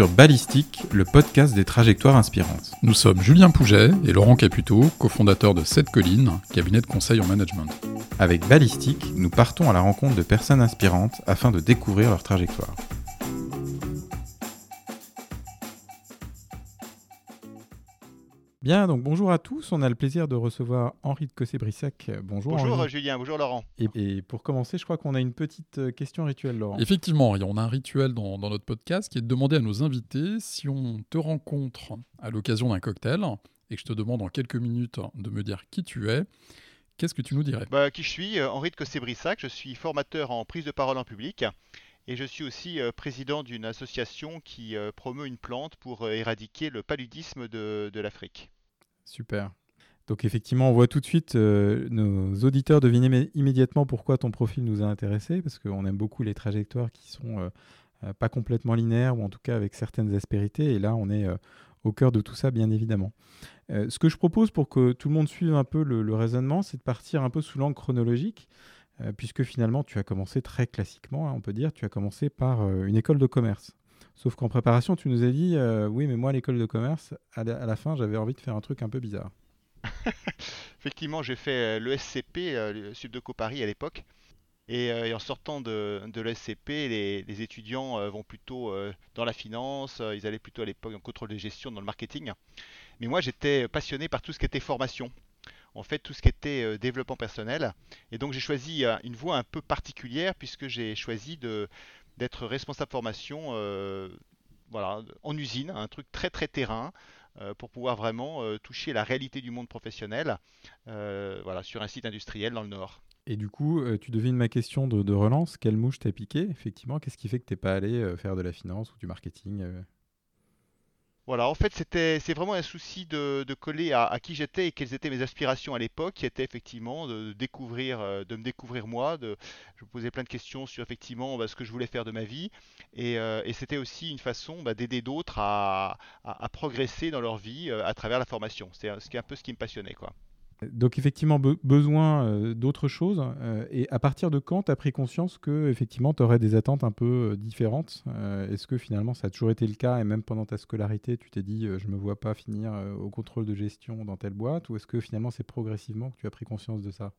Sur Ballistique, le podcast des trajectoires inspirantes. Nous sommes Julien Pouget et Laurent Caputo, cofondateurs de Sept Collines, cabinet de conseil en management. Avec Ballistique, nous partons à la rencontre de personnes inspirantes afin de découvrir leur trajectoire. Bien, donc bonjour à tous. On a le plaisir de recevoir Henri de Cossé-Brissac. Bonjour. Bonjour Julien, bonjour Laurent. Et, pour commencer, je crois qu'on a une petite euh, question rituelle, Laurent. Effectivement, on a un rituel dans, notre podcast qui est de demander à nos invités si on te rencontre à l'occasion d'un cocktail et que je te demande en quelques minutes de me dire qui tu es. Qu'est-ce que tu nous dirais? Bah, Qui je suis euh, Henri de Cossé-Brissac. Je suis formateur en prise de parole en public. Et je suis aussi euh, président d'une association qui promeut une plante pour éradiquer le paludisme de l'Afrique. Super. Donc effectivement, on voit tout de suite euh, nos auditeurs deviner immédiatement pourquoi ton profil nous a intéressés, parce qu'on aime beaucoup les trajectoires qui sont euh, euh, pas complètement linéaires, ou en tout cas avec certaines aspérités, et là on est au cœur de tout ça, bien évidemment. ce que je propose pour que tout le monde suive un peu le, raisonnement, c'est de partir un peu sous l'angle chronologique, puisque finalement tu as commencé très classiquement, hein, on peut dire, tu as commencé par une école de commerce. Sauf qu'en préparation, tu nous as dit, euh, oui, mais moi, l'école de commerce, à la, fin, j'avais envie de faire un truc un peu bizarre. Effectivement, j'ai fait euh, le SCP, euh, le Subdeco Paris à l'époque. Et, en sortant de, de l'ESCP, les, les, étudiants vont plutôt dans la finance, ils allaient plutôt à l'époque en contrôle de gestion, dans le marketing. Mais moi, j'étais passionné par tout ce qui était formation en fait tout ce qui était développement personnel. Et donc j'ai choisi une voie un peu particulière puisque j'ai choisi d'être responsable formation euh, voilà, en usine, un truc très très terrain euh, pour pouvoir vraiment euh, toucher la réalité du monde professionnel voilà, sur un site industriel dans le Nord. Et du coup, tu devines ma question de, relance. Quelle mouche t'as piqué? Effectivement, qu'est-ce qui fait que tu n'es pas allé faire de la finance ou du marketing voilà, en fait, c'était, c'est vraiment un souci de, coller à, qui j'étais et quelles étaient mes aspirations à l'époque, qui était effectivement de, découvrir, euh, de me découvrir moi. De, je me posais plein de questions sur effectivement bah, ce que je voulais faire de ma vie, et, euh, c'était aussi une façon bah, d'aider d'autres à, progresser dans leur vie euh, à travers la formation. C'est un peu ce qui me passionnait, quoi. Donc effectivement, besoin euh, d'autre chose. Euh, et à partir de quand tu as pris conscience que effectivement tu aurais des attentes un peu euh, différentes Est-ce que finalement ça a toujours été le cas et même pendant ta scolarité, tu t'es dit je me vois pas finir au contrôle de gestion dans telle boîte Ou est-ce que finalement c'est progressivement que tu as pris conscience de ça?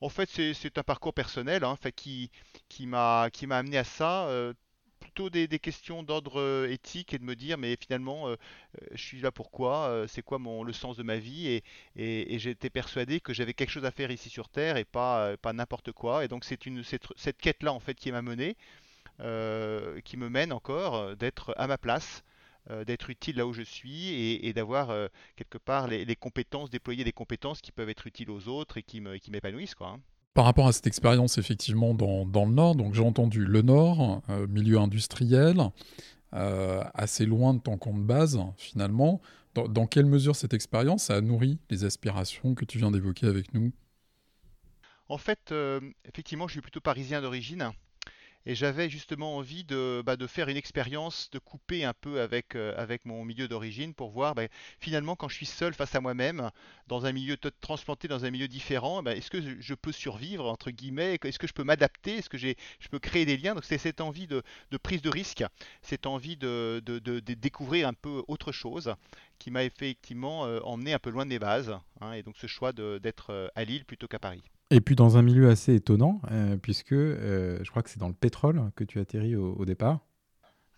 En fait, c'est un parcours personnel hein, qui m'a amené à ça plutôt des, questions d'ordre euh, éthique et de me dire mais finalement euh, euh, je suis là pourquoi c'est quoi mon le sens de ma vie et, j'étais persuadé que j'avais quelque chose à faire ici sur terre et pas pas n'importe quoi et donc c'est cette, cette, quête là en fait qui m'a mené qui me mène encore d'être à ma place d'être utile là où je suis et, d'avoir quelque part les, compétences déployer des compétences qui peuvent être utiles aux autres et qui m'épanouissent quoi hein. Par rapport à cette expérience, effectivement, dans, dans le Nord, donc j'ai entendu le Nord, euh, milieu industriel, euh, assez loin de ton compte base, finalement. Dans, quelle mesure cette expérience a nourri les aspirations que tu viens d'évoquer avec nous? En fait, euh, effectivement, je suis plutôt parisien d'origine. Et j'avais justement envie de, bah, de faire une expérience, de couper un peu avec, euh, mon milieu d'origine pour voir bah, finalement quand je suis seul face à moi-même, dans un milieu transplanté dans un milieu différent, bah, est-ce que je peux survivre, entre guillemets, est-ce que je peux m'adapter, est-ce que je peux créer des liens? Donc c'est cette envie de, prise de risque, cette envie de, de, découvrir un peu autre chose qui m'a effectivement euh, emmené un peu loin des bases, hein, et donc ce choix d'être euh, à Lille plutôt qu'à Paris. Et puis dans un milieu assez étonnant, euh, puisque euh, je crois que c'est dans le pétrole que tu atterris au, au départ.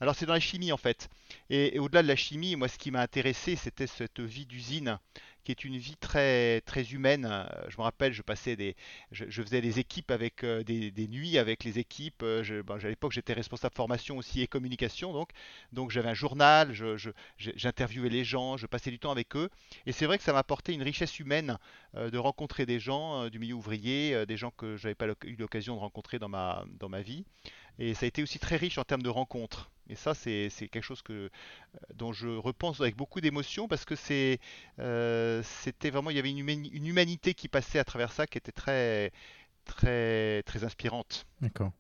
Alors c'est dans la chimie en fait. Et, au-delà de la chimie, moi ce qui m'a intéressé, c'était cette vie d'usine qui est une vie très très humaine. Euh, je me rappelle, je passais des, je, faisais des équipes avec euh, des, nuits avec les équipes. Euh, je, ben, à l'époque, j'étais responsable formation aussi et communication, donc donc j'avais un journal, j'interviewais les gens, je passais du temps avec eux. Et c'est vrai que ça m'a apporté une richesse humaine de rencontrer des gens du milieu ouvrier, des gens que j'avais pas eu l'occasion de rencontrer dans ma dans ma vie. Et ça a été aussi très riche en termes de rencontres. Et ça, c'est quelque chose euh, dont je repense avec beaucoup d'émotion parce que euh, c'était vraiment, il y avait une, humanité qui passait à travers ça qui était très, très, très inspirante. D'accord.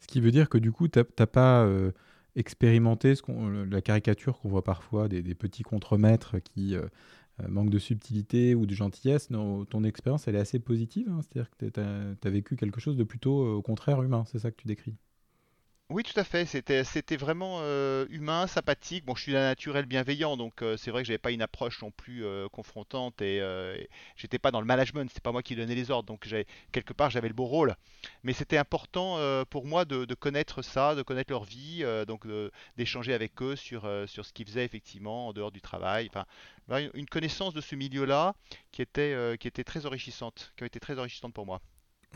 Ce qui veut dire que du coup, tu n'as pas euh, expérimenté la caricature qu'on voit parfois des, petits contremaîtres qui manquent de subtilité ou de gentillesse. Non, ton expérience, elle est assez positive. Hein. C'est-à-dire que tu as, vécu quelque chose de plutôt, au contraire, humain. C'est ça que tu décris? Oui, tout à fait. C'était, vraiment euh, humain, sympathique. Bon, je suis d'un naturel bienveillant, donc euh, c'est vrai que j'avais pas une approche non plus euh, confrontante et, et j'étais pas dans le management. C'était pas moi qui donnais les ordres, donc quelque part j'avais le beau rôle. Mais c'était important pour moi de, connaître ça, de connaître leur vie, donc d'échanger avec eux sur sur ce qu'ils faisaient effectivement en dehors du travail. Enfin, une connaissance de ce milieu-là qui était qui était très enrichissante, qui a été très enrichissante pour moi.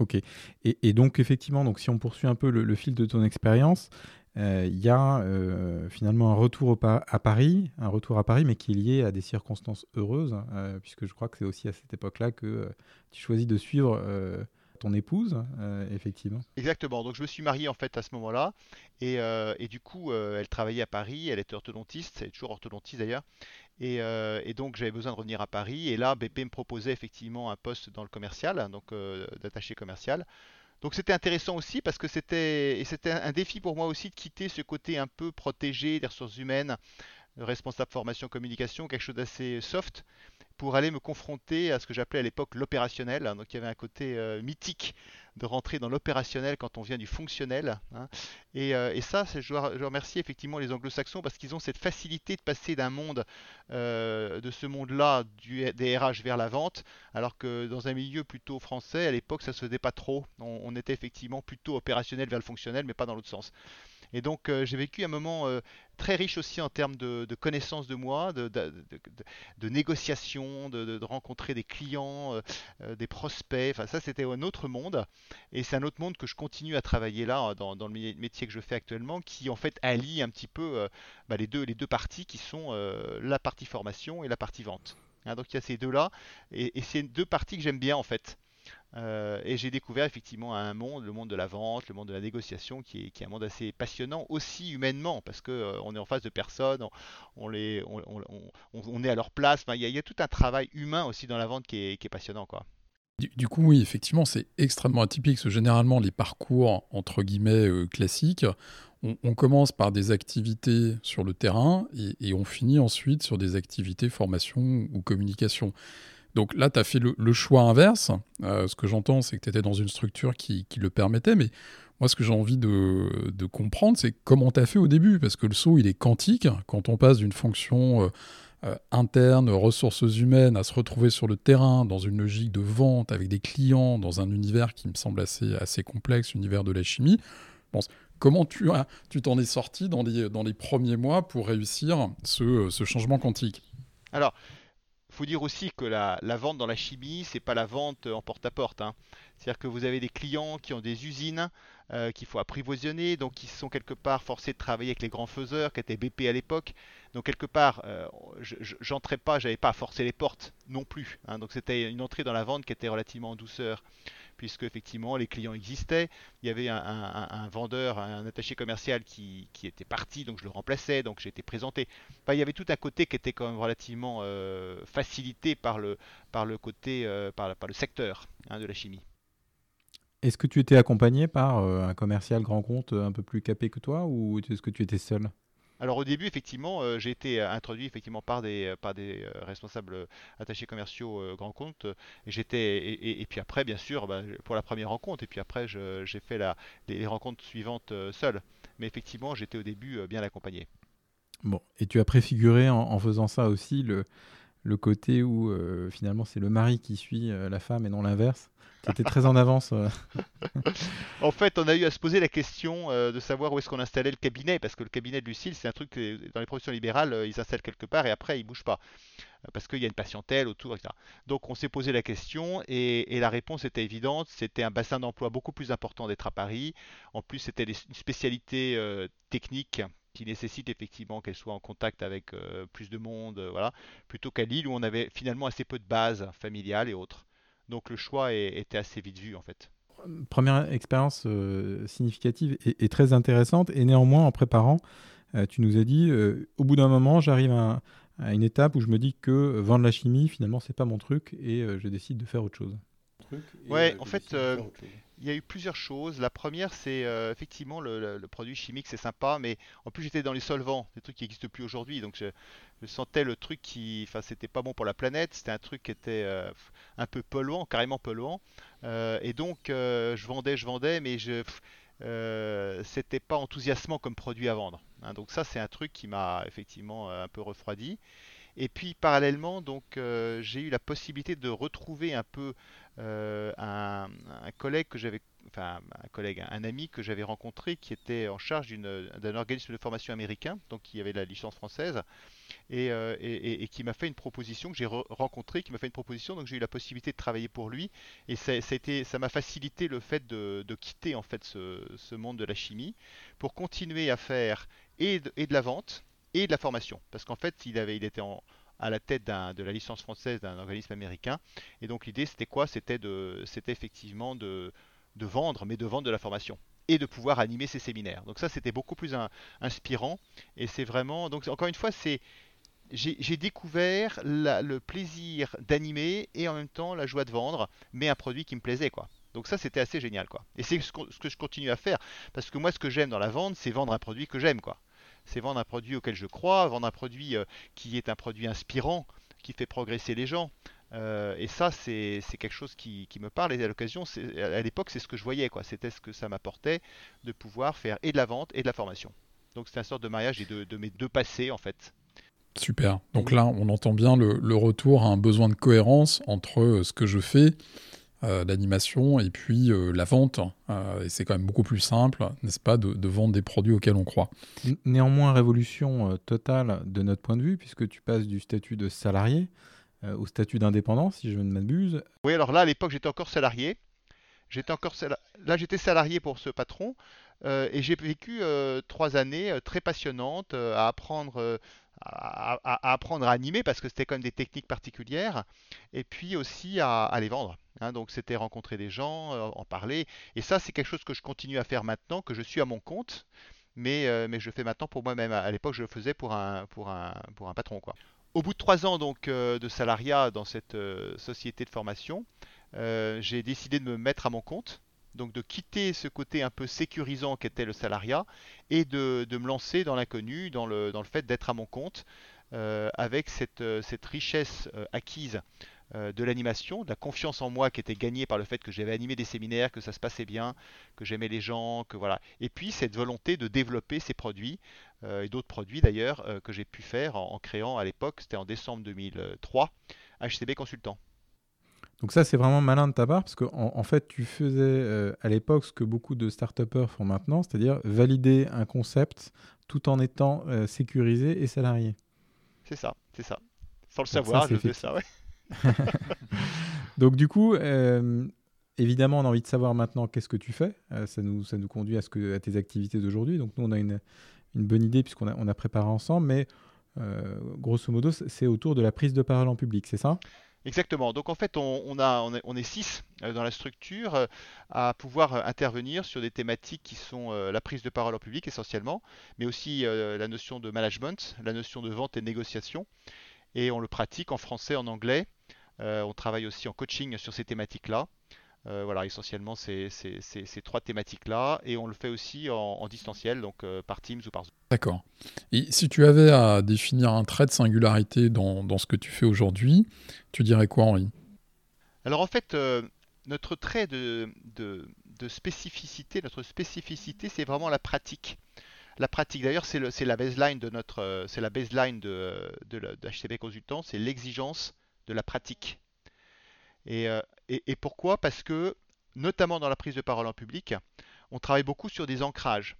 Ok. Et, donc, effectivement, donc, si on poursuit un peu le, fil de ton expérience, euh, il y a euh, finalement un retour à Paris, un retour à Paris, mais qui est lié à des circonstances heureuses, euh, puisque je crois que c'est aussi à cette époque-là que tu choisis de suivre ton épouse, effectivement. Exactement. Donc je me suis marié en fait à ce moment-là et, et du coup elle travaillait à Paris, elle était orthodontiste, elle est toujours orthodontiste d'ailleurs et, euh, et donc j'avais besoin de revenir à Paris et là BP me proposait effectivement un poste dans le commercial, donc euh, d'attaché commercial. Donc c'était intéressant aussi parce que c'était c'était un défi pour moi aussi de quitter ce côté un peu protégé des ressources humaines, responsable formation communication, quelque chose d'assez soft pour aller me confronter à ce que j'appelais à l'époque l'opérationnel. Donc il y avait un côté euh, mythique de rentrer dans l'opérationnel quand on vient du fonctionnel. hein. Et, euh, et ça, je remercier effectivement les anglo-saxons parce qu'ils ont cette facilité de passer d'un monde, euh, de ce monde-là, des RH vers la vente, alors que dans un milieu plutôt français, à l'époque, ça se faisait pas trop. On était effectivement plutôt opérationnel vers le fonctionnel, mais pas dans l'autre sens. Et donc euh, j'ai vécu un moment euh, très riche aussi en termes de, de connaissance de moi, de, de, de- de- rencontrer des clients, euh, des prospects. Enfin ça c'était un autre monde. Et c'est un autre monde que je continue à travailler là dans, dans le mé- métier que je fais actuellement, qui en fait allie un petit peu bah, les deux, deux parties qui sont la partie formation et la partie vente. Hein, donc il y a ces deux-là, et, et c'est deux parties que j'aime bien en fait. Euh, et j'ai découvert effectivement un monde, le monde de la vente, le monde de la négociation, qui est, un monde assez passionnant aussi humainement, parce que euh, est en face de personnes, on, est à leur place. Il y, a tout un travail humain aussi dans la vente qui est, passionnant, quoi. Du, coup, oui, effectivement, c'est extrêmement atypique. Parce que généralement, les parcours, entre guillemets, euh, classiques, on, commence par des activités sur le terrain et on finit ensuite sur des activités formation ou communication. Donc là, tu as fait le, choix inverse. Euh, ce que j'entends, c'est que tu étais dans une structure qui, le permettait. Mais moi, ce que j'ai envie de, comprendre, c'est comment tu as fait au début. Parce que le saut, il est quantique. Quand on passe d'une fonction euh, euh, interne, ressources humaines, à se retrouver sur le terrain, dans une logique de vente, avec des clients, dans un univers qui me semble assez, assez complexe, univers de la chimie. Comment tu as- tu t'en es sorti dans les, dans les premiers mois pour réussir ce, ce changement quantique? Alors, faut dire aussi que la, vente dans la chimie, c'est pas la vente en porte-à-porte. hein. C'est-à-dire que vous avez des clients qui ont des usines euh, qu'il faut apprivoisonner, donc qui sont quelque part forcés de travailler avec les grands faiseurs, qui étaient BP à l'époque. Donc quelque part, euh, je- je- j'entrais pas, j'avais pas à forcer les portes non plus. hein. Donc c'était une entrée dans la vente qui était relativement en douceur, puisque effectivement les clients existaient. Il y avait un, vendeur, un attaché commercial qui, était parti, donc je le remplaçais, donc été présenté. Il y avait tout un côté qui était quand même relativement euh, facilité par le, côté, euh, par, le secteur hein, de la chimie. Est-ce que tu étais accompagné par euh, un commercial grand compte un peu plus capé que toi, ou est-ce que tu étais seul? Alors au début, effectivement, euh, j'ai été euh, introduit effectivement par des, euh, par des responsables attachés commerciaux euh, grands comptes. j'étais et, et- puis après, bien sûr, bah, pour la première rencontre, et puis après, j'ai fait la, les, rencontres suivantes euh, seul. Mais effectivement, j'étais au début bien accompagné. Bon, et tu as préfiguré en faisant ça aussi le, le côté où euh, finalement c'est le mari qui suit euh, la femme et non l'inverse. Tu très en avance. euh. En fait, on a eu à se poser la question de savoir où est-ce qu'on installait le cabinet, parce que le cabinet de Lucille, c'est un truc que dans les professions libérales, ils s'installent quelque part et après ils bougent pas, parce qu'il y a une patientèle autour, etc. Donc on s'est posé la question et, la réponse était évidente, c'était un bassin d'emploi beaucoup plus important d'être à Paris. En plus, c'était une spécialité technique qui nécessite effectivement qu'elle soit en contact avec euh, plus de monde, euh, voilà, plutôt qu'à Lille où on avait finalement assez peu de bases familiales et autres. Donc le choix est- était assez vite vu en fait. Première expérience euh, significative et, et très intéressante. Et néanmoins, en préparant, euh, tu nous as dit, euh, au bout d'un moment, j'arrive à, à une étape où je me dis que vendre la chimie, finalement, c'est pas mon truc et euh, je décide de faire autre chose. Ouais, en fait, euh, Il y a eu plusieurs choses. La première, c'est euh, effectivement le, produit chimique, c'est sympa, mais en plus j'étais dans les solvants, des trucs qui n'existent plus aujourd'hui, donc je, sentais le truc qui, enfin, c'était pas bon pour la planète, c'était un truc qui était euh, un peu polluant, carrément polluant, Euh, et donc je vendais, je vendais, mais je, c'était pas enthousiasmant comme produit à vendre. Hein. donc ça, c'est un truc qui m'a effectivement un peu refroidi. Et puis parallèlement, donc j'ai eu la possibilité de retrouver un peu un, collègue que j'avais, enfin un collègue, un ami que j'avais rencontré qui était en charge d'un organisme de formation américain, donc qui avait la licence française, euh, et, qui m'a fait une proposition que j'ai rencontré, qui m'a fait une proposition, donc j'ai eu la possibilité de travailler pour lui, et ça, ça m'a facilité le fait de, quitter en fait ce, monde de la chimie pour continuer à faire et de, la vente et de la formation, parce qu'en fait il était à la tête de la licence française d'un organisme américain, et donc l'idée c'était quoi? C'était effectivement de, vendre, mais de vendre de la formation et de pouvoir animer ces séminaires. Donc ça, c'était beaucoup plus inspirant. Et c'est vraiment... Donc encore une fois. J'ai découvert le plaisir d'animer et en même temps la joie de vendre, mais un produit qui me plaisait. Donc ça, c'était assez génial. Et c'est ce, que je continue à faire, parce que moi, ce que j'aime dans la vente, c'est vendre un produit que j'aime. C'est vendre un produit auquel je crois, vendre un produit euh, qui est un produit inspirant, qui fait progresser les gens. Euh, et ça, c'est quelque chose qui, me parle. Et à l'occasion, à l'époque, c'est ce que je voyais. C'était ce que ça m'apportait de pouvoir faire et de la vente et de la formation. Donc c'est un sorte de mariage de, mes deux passés, en fait. Super. Donc là, on entend bien le, retour à un besoin de cohérence entre euh, ce que je fais, euh, l'animation, et puis la vente. et c'est quand même beaucoup plus simple, n'est-ce pas, de, de, vendre des produits auxquels on croit. Néanmoins, révolution totale de notre point de vue, puisque tu passes du statut de salarié euh, au statut d'indépendant, si je ne m'abuse. Oui, alors là, à l'époque, j'étais encore salarié. J'étais encore là, j'étais salarié pour ce patron euh, et j'ai vécu euh, trois années très passionnantes à apprendre. À, apprendre à animer parce que c'était quand même des techniques particulières et puis aussi à, les vendre. Hein. donc c'était rencontrer des gens, en parler et ça c'est quelque chose que je continue à faire maintenant que je suis à mon compte mais, mais je fais maintenant pour moi-même. À l'époque je le faisais pour un, pour un, pour un patron quoi. Au bout de trois ans donc euh, de salariat dans cette euh, société de formation, euh, j'ai décidé de me mettre à mon compte, donc de quitter ce côté un peu sécurisant qu'était le salariat et de, me lancer dans l'inconnu, dans le, fait d'être à mon compte, avec cette, cette richesse acquise euh, de l'animation, de la confiance en moi qui était gagnée par le fait que j'avais animé des séminaires, que ça se passait bien, que j'aimais les gens, que voilà. Et puis cette volonté de développer ces produits euh, et d'autres produits d'ailleurs euh, que j'ai pu faire en, créant à l'époque, c'était en décembre 2003, HCB Consultant. Donc ça c'est vraiment malin de ta part parce qu'en en, fait tu faisais à l'époque ce que beaucoup de start font maintenant, c'est-à-dire valider un concept tout en étant sécurisé et salarié. C'est ça, c'est ça. Sans le savoir, je fais ça, ouais. Donc du coup, euh, évidemment, on a envie de savoir maintenant qu'est-ce que tu fais. Euh, ça, nous, ça nous conduit à, ce que, à tes activités d'aujourd'hui. Donc nous, on a une, une bonne idée puisqu'on a, on a préparé ensemble, mais euh, grosso modo, c'est autour de la prise de parole en public, c'est ça? Exactement. Donc en fait, on, a, on, est, est six dans la structure à pouvoir intervenir sur des thématiques qui sont la prise de parole en public essentiellement, mais aussi la notion de management, la notion de vente et de négociation. Et on le pratique en français, en anglais euh, on travaille aussi en coaching sur ces thématiques-là. Euh, voilà, essentiellement ces, ces, trois thématiques-là, et on le fait aussi en, distanciel, donc euh, par Teams ou par Zoom. D'accord. Et si tu avais à définir un trait de singularité dans, ce que tu fais aujourd'hui, tu dirais quoi, Henri? Alors en fait, notre trait de, spécificité, notre spécificité, c'est vraiment la pratique. La pratique, d'ailleurs, c'est la baseline de notre, c'est la baseline de, de, HCB Consultant, c'est l'exigence de la pratique. Euh, et, pourquoi? Parce que, notamment dans la prise de parole en public, on travaille beaucoup sur des ancrages.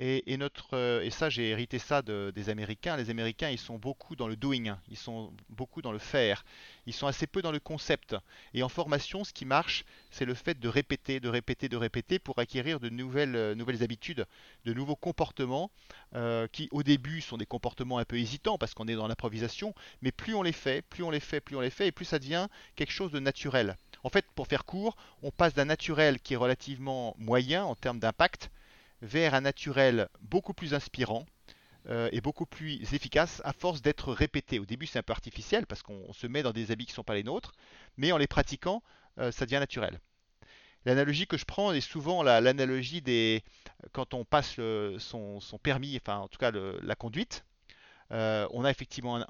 Et, notre, euh, et ça, j'ai hérité ça des Américains. Les Américains, ils sont beaucoup dans le doing, ils sont beaucoup dans le faire, ils sont assez peu dans le concept. Et en formation, ce qui marche, c'est le fait de répéter, de répéter, de répéter pour acquérir de nouvelles, euh, nouvelles habitudes, de nouveaux comportements euh, qui, au début, sont des comportements un peu hésitants parce qu'on est dans l'improvisation. Mais plus on les fait, plus on les fait, plus on les fait, et plus ça devient quelque chose de naturel. En fait, pour faire court, on passe d'un naturel qui est relativement moyen en termes d'impact vers un naturel beaucoup plus inspirant euh, et beaucoup plus efficace à force d'être répété. Au début, c'est un peu artificiel parce qu'on se met dans des habits qui ne sont pas les nôtres, mais en les pratiquant, euh, ça devient naturel. L'analogie que je prends est souvent l'analogie des quand on passe son, permis, enfin en tout cas la conduite. Euh, on a effectivement un,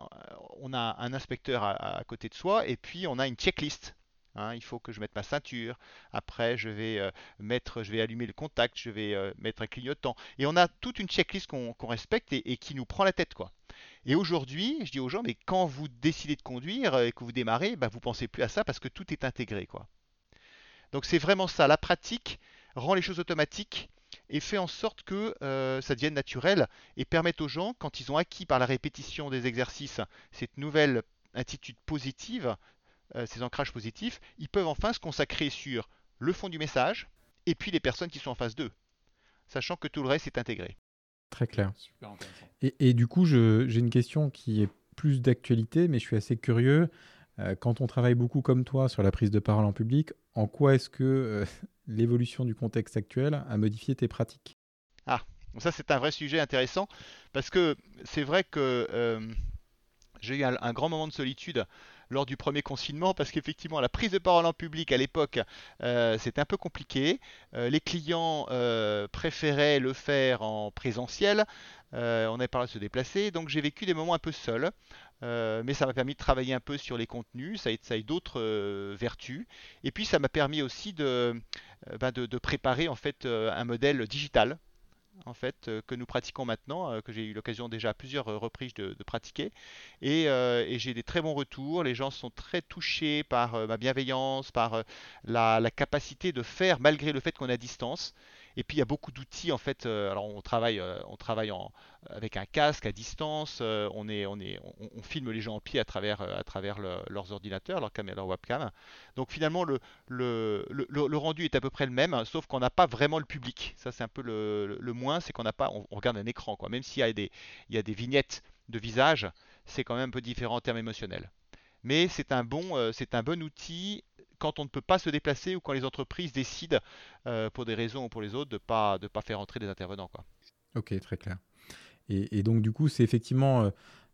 on a un inspecteur à, côté de soi et puis on a une checklist Hein, il faut que je mette ma ceinture. Après, je vais euh, mettre, je vais allumer le contact, je vais euh, mettre un clignotant. Et on a toute une checklist qu'on respecte et, qui nous prend la tête, quoi. Et aujourd'hui, je dis aux gens, mais quand vous décidez de conduire et que vous démarrez, bah, vous pensez plus à ça parce que tout est intégré, quoi. Donc c'est vraiment ça. La pratique rend les choses automatiques et fait en sorte que euh, ça devienne naturel et permette aux gens, quand ils ont acquis par la répétition des exercices cette nouvelle attitude positive, euh, ces ancrages positifs, ils peuvent enfin se consacrer sur le fond du message et puis les personnes qui sont en face d'eux, sachant que tout le reste est intégré. Très clair. Et, du coup, j'ai une question qui est plus d'actualité, mais je suis assez curieux. Euh, quand on travaille beaucoup comme toi sur la prise de parole en public, en quoi est-ce que euh, l'évolution du contexte actuel a modifié tes pratiques? Ah, ça c'est un vrai sujet intéressant parce que c'est vrai que j'ai eu un, grand moment de solitude lors du premier confinement parce qu'effectivement la prise de parole en public à l'époque euh, c'était un peu compliqué. Euh, les clients euh, préféraient le faire en présentiel. on avait parlé de se déplacer, donc j'ai vécu des moments un peu seul. mais ça m'a permis de travailler un peu sur les contenus, ça a, d'autres vertus. Et puis ça m'a permis aussi de, ben de, préparer en fait un modèle digital en fait euh, que nous pratiquons maintenant, euh, que j'ai eu l'occasion déjà à plusieurs euh, reprises de, pratiquer, et, j'ai des très bons retours. Les gens sont très touchés par ma bienveillance, par la, capacité de faire malgré le fait qu'on à distance. Et puis il y a beaucoup d'outils en fait. Euh, alors on travaille, euh, on travaille avec un casque à distance. Euh, on, est, on, est, on, filme les gens en pied à travers, à travers leurs ordinateurs, leur caméra, leur webcam. Donc finalement le, le, le, rendu est à peu près le même, sauf qu'on n'a pas vraiment le public. Ça c'est un peu le, le moins, c'est qu'on n'a pas, on, regarde un écran quoi. Même s'il y a des, il y a des vignettes de visage, c'est quand même un peu différent en termes émotionnels. Mais c'est un bon, c'est un bon outil quand on ne peut pas se déplacer ou quand les entreprises décident, euh, pour des raisons ou pour les autres, de ne pas, de pas faire entrer des intervenants. Quoi. Ok, très clair. Et, donc, du coup, c'est effectivement euh,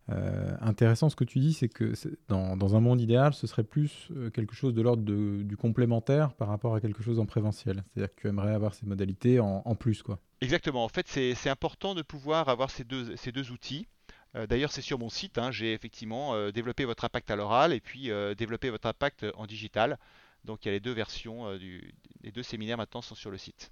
euh, intéressant ce que tu dis, c'est que dans, dans, un monde idéal, ce serait plus quelque chose de l'ordre du complémentaire par rapport à quelque chose en présentiel. C'est-à-dire que tu aimerais avoir ces modalités en, en plus. Quoi. Exactement. En fait, c'est important de pouvoir avoir ces deux, ces deux outils. D'ailleurs, c'est sur mon site. Hein, j'ai effectivement développé votre impact à l'oral et puis développé votre impact en digital. Donc il y a les deux versions, euh, du, les deux séminaires maintenant sont sur le site.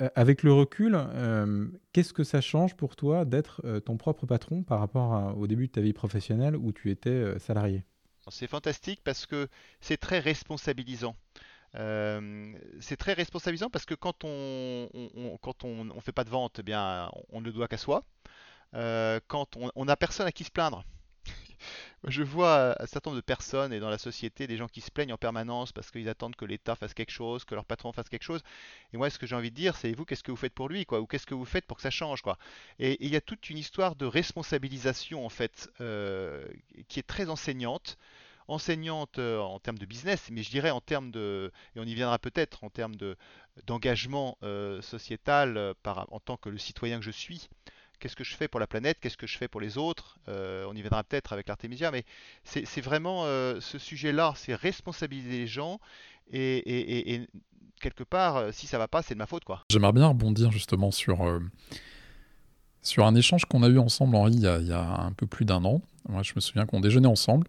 Euh, avec le recul, euh, qu'est-ce que ça change pour toi d'être ton propre patron par rapport au début de ta vie professionnelle où tu étais salarié? C'est fantastique parce que c'est très responsabilisant. c'est très responsabilisant parce que quand on, quand on, on, fait pas de vente, eh bien on ne doit qu'à soi. Quand on n'a personne à qui se plaindre, je vois un certain nombre de personnes et dans la société des gens qui se plaignent en permanence parce qu'ils attendent que l'État fasse quelque chose, que leur patron fasse quelque chose. Et moi, ce que j'ai envie de dire, c'est vous, qu'est-ce que vous faites pour lui, quoi, ou qu'est-ce que vous faites pour que ça change, quoi? Et il y a toute une histoire de responsabilisation en fait euh, qui est très enseignante enseignante euh, en termes de business, mais je dirais en termes de, et on y viendra peut-être, en termes de d'engagement euh, sociétal par, en tant que le citoyen que je suis qu'est-ce que je fais pour la planète, qu'est-ce que je fais pour les autres. Euh, on y viendra peut-être avec l'Artemisia, mais c'est vraiment euh, ce sujet-là, c'est responsabiliser les gens et, quelque part, euh, si ça va pas, c'est de ma faute, quoi. J'aimerais bien rebondir justement sur sur un échange qu'on a eu ensemble, Henri, il y a, un peu plus d'un an. Moi, je me souviens qu'on déjeunait ensemble.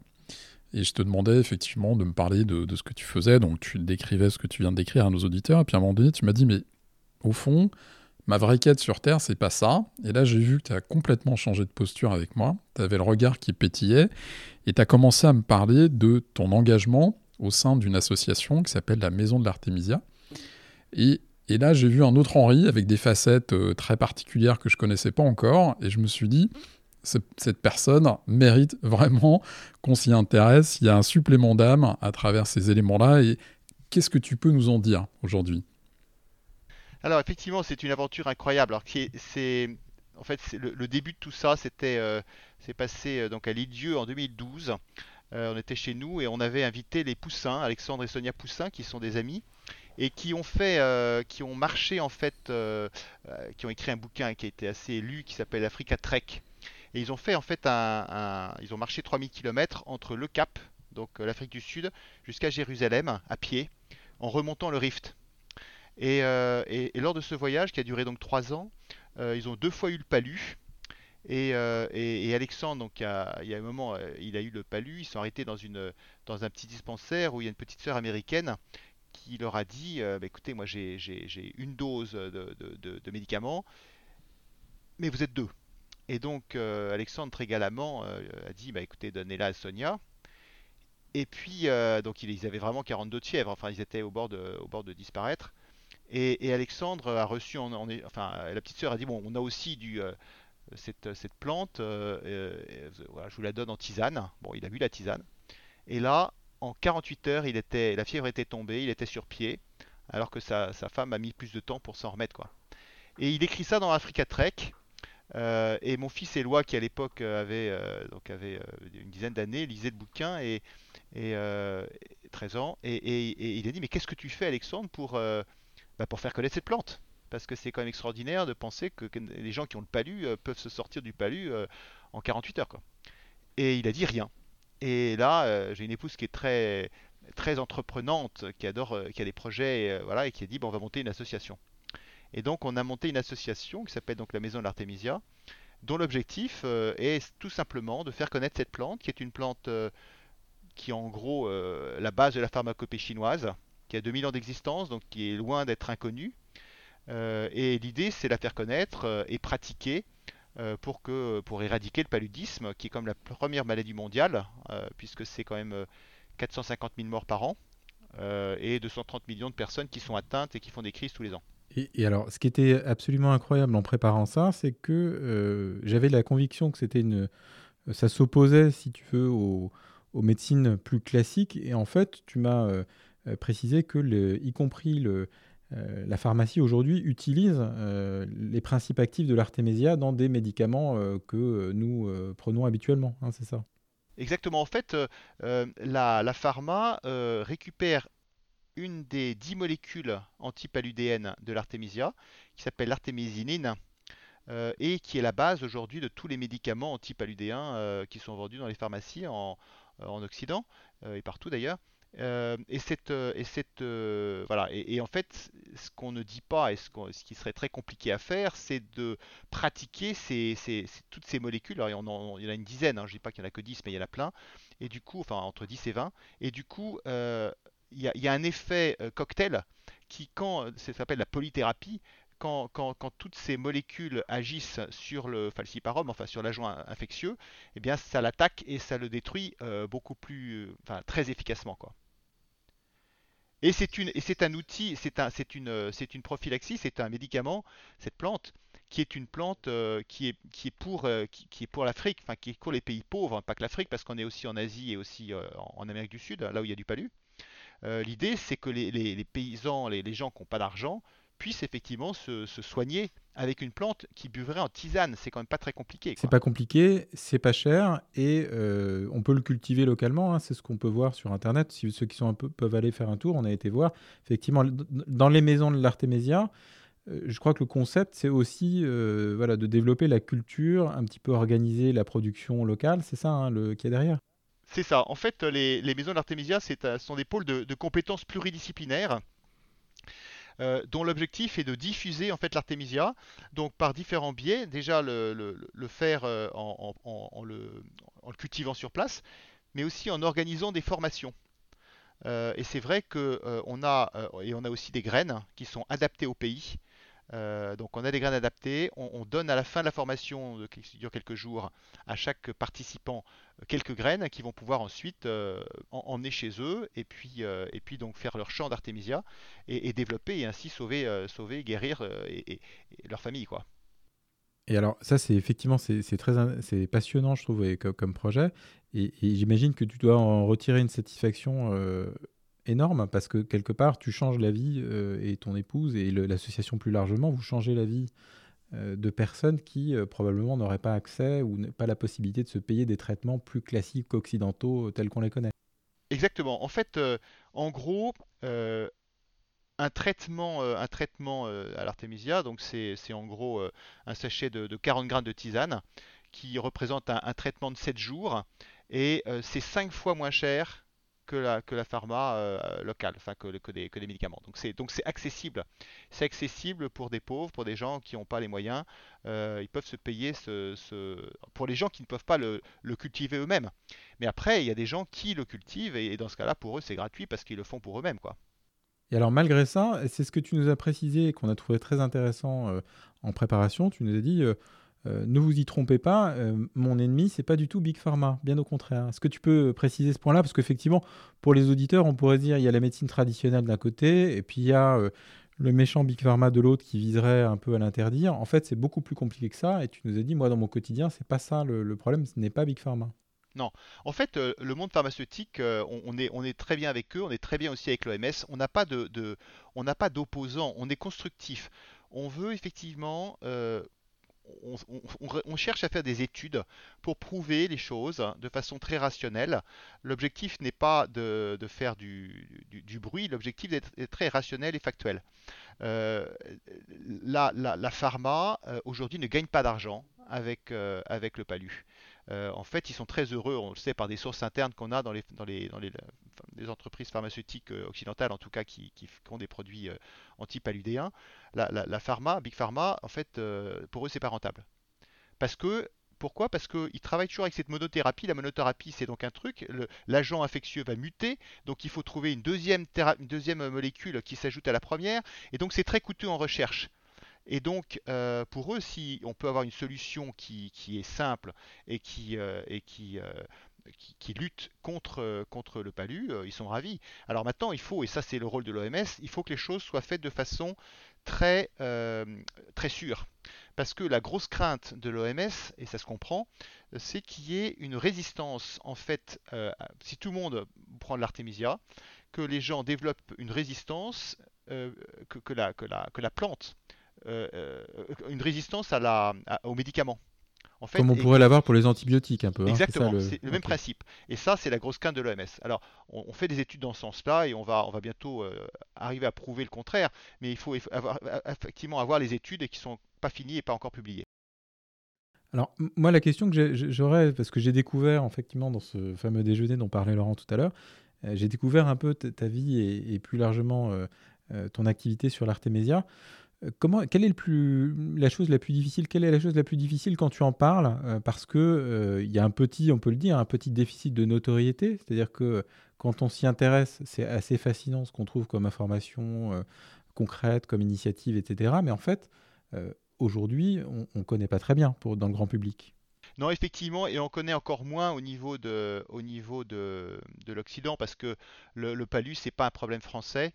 Et je te demandais effectivement de me parler de, de, ce que tu faisais. Donc tu décrivais ce que tu viens de décrire à nos auditeurs. Et puis à un moment donné, tu m'as dit, mais au fond, Ma vraie quête sur Terre, c'est pas ça. Et là, j'ai vu que tu as complètement changé de posture avec moi. Tu avais le regard qui pétillait. Et tu as commencé à me parler de ton engagement au sein d'une association qui s'appelle la Maison de l'Artémisia. Et, et, là, j'ai vu un autre Henri avec des facettes euh, très particulières que je connaissais pas encore. Et je me suis dit, cette personne mérite vraiment qu'on s'y intéresse. Il y a un supplément d'âme à travers ces éléments-là. Et qu'est-ce que tu peux nous en dire aujourd'hui? Alors effectivement, c'est une aventure incroyable. Alors c'est en fait le, début de tout ça, c'était euh, passé euh, donc à Lille-Dieu en 2012. Euh, on était chez nous et on avait invité les Poussins, Alexandre et Sonia Poussin, qui sont des amis et qui ont fait, qui ont marché en fait, qui ont écrit un bouquin qui a été assez lu, qui s'appelle Africa Trek. Et ils ont fait en fait ils ont marché 3000 km entre le Cap, donc l'Afrique du Sud, jusqu'à Jérusalem à pied, en remontant le Rift. Euh, et, lors de ce voyage, qui a duré donc trois ans, euh, ils ont deux fois eu le palu. Et, Alexandre, donc, il y a un moment, il a eu le palu, ils sont arrêtés dans, une, dans un petit dispensaire où il y a une petite sœur américaine qui leur a dit bah, écoutez, moi j'ai une dose de, de, médicaments, mais vous êtes deux. Et donc Alexandre très galamment a dit bah, écoutez, donnez-la à Sonia. Et puis, euh, donc ils avaient vraiment 42 de fièvre, enfin ils étaient au bord de, au bord de disparaître. Et, Alexandre a reçu, en, enfin la petite sœur a dit, bon, on a aussi du, euh, cette, cette, plante, euh, voilà, je vous la donne en tisane. Bon, il a vu la tisane. Et là, en 48 heures, il était, la fièvre était tombée, il était sur pied, alors que sa, sa femme a mis plus de temps pour s'en remettre. Quoi. Et il écrit ça dans Africa Trek. et mon fils Éloi, qui à l'époque avait, donc avait une dizaine d'années, lisait le bouquin et, et 13 euh, ans, et, il a dit mais qu'est-ce que tu fais Alexandre pour, euh, bah, pour faire connaître cette plante Parce que c'est quand même extraordinaire de penser que, les gens qui ont le palu euh, peuvent se sortir du palu en 48 heures. Quoi. Et il a dit rien. Et là, j'ai une épouse qui est très, très entreprenante, qui adore, qui a des projets, voilà, et qui a dit on va monter une association. Et donc on a monté une association qui s'appelle donc la Maison de l'Artémisia, dont l'objectif est tout simplement de faire connaître cette plante, qui est une plante qui est en gros euh, la base de la pharmacopée chinoise, qui a 2000 ans d'existence, donc qui est loin d'être inconnue. Euh, et l'idée, c'est la faire connaître euh, et pratiquer pour, que, pour éradiquer le paludisme, qui est comme la première maladie mondiale, puisque c'est quand même 450 000 morts par an et 230 millions de personnes qui sont atteintes et qui font des crises tous les ans. Et, alors, ce qui était absolument incroyable en préparant ça, c'est que j'avais la conviction que c'était une, ça s'opposait, si tu veux, au, aux médecines plus classiques. Et en fait, tu m'as euh, euh, précisé que, y compris euh, la pharmacie aujourd'hui utilise les principes actifs de l'artémésia dans des médicaments que nous prenons habituellement. Hein, c'est ça Exactement. En fait, la, pharma récupère une des dix molécules antipaludéennes de l'artémisia, qui s'appelle l'artémisinine, et qui est la base aujourd'hui de tous les médicaments antipaludéens qui sont vendus dans les pharmacies en, euh, en Occident euh, et partout d'ailleurs. Euh, et cette, et cette voilà. Et, en fait ce qu'on ne dit pas et ce, ce, qui serait très compliqué à faire c'est de pratiquer ces, toutes ces molécules. Alors, il, y en, a une dizaine hein, je dis pas qu'il y en a que 10 mais il y en a plein. Et du coup enfin entre 10 et 20 et du coup il y, a, un effet cocktail qui quand ça s'appelle la polythérapie quand, toutes ces molécules agissent sur le falciparum, enfin sur l'agent infectieux, eh bien ça l'attaque et ça le détruit euh, beaucoup plus, euh, enfin très efficacement quoi. Et c'est un outil, c'est un, c'est une, prophylaxie, c'est un médicament, cette plante qui est une plante euh, qui est, qui est pour, l'Afrique, enfin qui est pour les pays pauvres, pas que l'Afrique, parce qu'on est aussi en Asie et aussi en, Amérique du Sud, là où il y a du palu. L'idée, c'est que les, paysans, les, les gens qui n'ont pas d'argent, puisse effectivement se, soigner avec une plante qui buvrait en tisane. C'est quand même pas très compliqué. C'est pas compliqué, c'est pas cher et euh, on peut le cultiver localement. Hein. c'est ce qu'on peut voir sur Internet. Si ceux qui sont un peu peuvent aller faire un tour, on a été voir. Effectivement, dans les maisons de l'Artémésia, euh, je crois que le concept, c'est aussi euh, voilà, de développer la culture, un petit peu organiser la production locale. C'est ça hein, le, qui est derrière C'est ça. En fait, les, maisons de l'Artémésia sont des pôles de, de compétences pluridisciplinaires euh, dont l'objectif est de diffuser en fait l'artémisia, donc par différents biais. Déjà le, faire euh, en, le, cultivant sur place, mais aussi en organisant des formations. Euh, et c'est vrai qu'on a, et on a aussi des graines qui sont adaptées au pays. Euh, donc on a des graines adaptées, on, donne à la fin de la formation qui dure quelques jours à chaque participant euh, quelques graines qui vont pouvoir ensuite euh, emmener chez eux et puis, et puis donc faire leur champ d'artémisia et, développer et ainsi sauver, sauver guérir et, leur famille quoi. Et alors ça c'est effectivement c'est très c'est passionnant je trouve comme, projet et, j'imagine que tu dois en retirer une satisfaction énorme parce que quelque part, tu changes la vie euh, et ton épouse et l'association plus largement, vous changez la vie euh, de personnes qui euh, probablement n'auraient pas accès ou pas la possibilité de se payer des traitements plus classiques occidentaux tels qu'on les connaît. Exactement. En fait, en gros, un traitement, un traitement à l'artémisia, donc c'est en gros un sachet de, 40 grammes de tisane qui représente un, un traitement de 7 jours et c'est 5 fois moins cher que la, que la pharma euh, locale, enfin que, des, que des médicaments. Donc c'est donc c'est accessible. C'est accessible pour des pauvres, pour des gens qui n'ont pas les moyens. Euh, ils peuvent se payer ce, pour les gens qui ne peuvent pas le, cultiver eux-mêmes. Mais après, il y a des gens qui le cultivent et, et dans ce cas-là, pour eux, c'est gratuit parce qu'ils le font pour eux-mêmes, quoi. Et alors malgré ça, c'est ce que tu nous as précisé et qu'on a trouvé très intéressant euh, en préparation. Tu nous as dit euh, euh, ne vous y trompez pas, euh, mon ennemi, c'est pas du tout Big Pharma, bien au contraire. Est-ce que tu peux préciser ce point-là? Parce qu'effectivement, pour les auditeurs, on pourrait dire il y a la médecine traditionnelle d'un côté, et puis il y a euh, le méchant Big Pharma de l'autre qui viserait un peu à l'interdire. En fait, c'est beaucoup plus compliqué que ça, et tu nous as dit, moi, dans mon quotidien, c'est pas ça le, problème, ce n'est pas Big Pharma. Non. En fait, euh, le monde pharmaceutique, euh, on, est, très bien avec eux, on est très bien aussi avec l'OMS. On n'a pas de, de- on d'opposants, est constructif. On veut effectivement, euh, on, cherche à faire des études pour prouver les choses de façon très rationnelle. L'objectif n'est pas de, faire du, bruit, l'objectif est très rationnel et factuel. Euh, la, pharma, euh, aujourd'hui, ne gagne pas d'argent avec, euh, avec le palu. En fait, ils sont très heureux, on le sait par des sources internes qu'on a dans les, dans les, les entreprises pharmaceutiques euh, occidentales, en tout cas, qui, ont des produits euh, anti-paludéens. La, la- pharma, Big Pharma, en fait, euh, pour eux, c'est pas rentable. Parce que, pourquoi? Parce qu'ils travaillent toujours avec cette monothérapie. La monothérapie, c'est donc un truc, l'agent infectieux va muter, donc il faut trouver une deuxième, molécule qui s'ajoute à la première, et donc c'est très coûteux en recherche. Et donc, pour eux, si on peut avoir une solution qui, est simple et qui, et qui, qui, qui lutte contre, euh, contre le palu, euh, ils sont ravis. Alors maintenant, il faut, et ça c'est le rôle de l'OMS, il faut que les choses soient faites de façon très, euh, très sûre. Parce que la grosse crainte de l'OMS, et ça se comprend, c'est qu'il y ait une résistance, en fait, si tout le monde prend l'artémisia, que les gens développent une résistance, que, la, que la, plante une résistance aux médicaments. En fait, Comme on et- pourrait l'avoir pour les antibiotiques un peu. hein, c'est exactement, le- c'est le même principe. Et ça, c'est la grosse crainte de l'OMS. Alors, on, on fait des études dans ce sens-là et on va, on va bientôt euh, arriver à prouver le contraire. Mais il faut avoir, effectivement avoir les études qui sont pas finies et pas encore publiées. Alors, moi, la question que j'aurais, parce que j'ai découvert, effectivement, dans ce fameux déjeuner dont parlait Laurent tout à l'heure, euh, j'ai découvert un peu ta vie et, et plus largement euh, ton activité sur l'Artémésia. Euh, Comment, quelle est la chose la plus difficile Quelle est la chose la plus difficile quand tu en parles Euh, Parce que euh, il y a un petit, on peut le dire, un petit déficit de notoriété. C'est-à-dire que quand on s'y intéresse, c'est assez fascinant ce qu'on trouve comme information euh, concrète, comme initiative, etc. Mais en fait, euh, aujourd'hui, on ne connaît pas très bien dans le grand public. Non, effectivement, et on connaît encore moins au niveau de, l'Occident parce que le, le palu, c'est pas un problème français.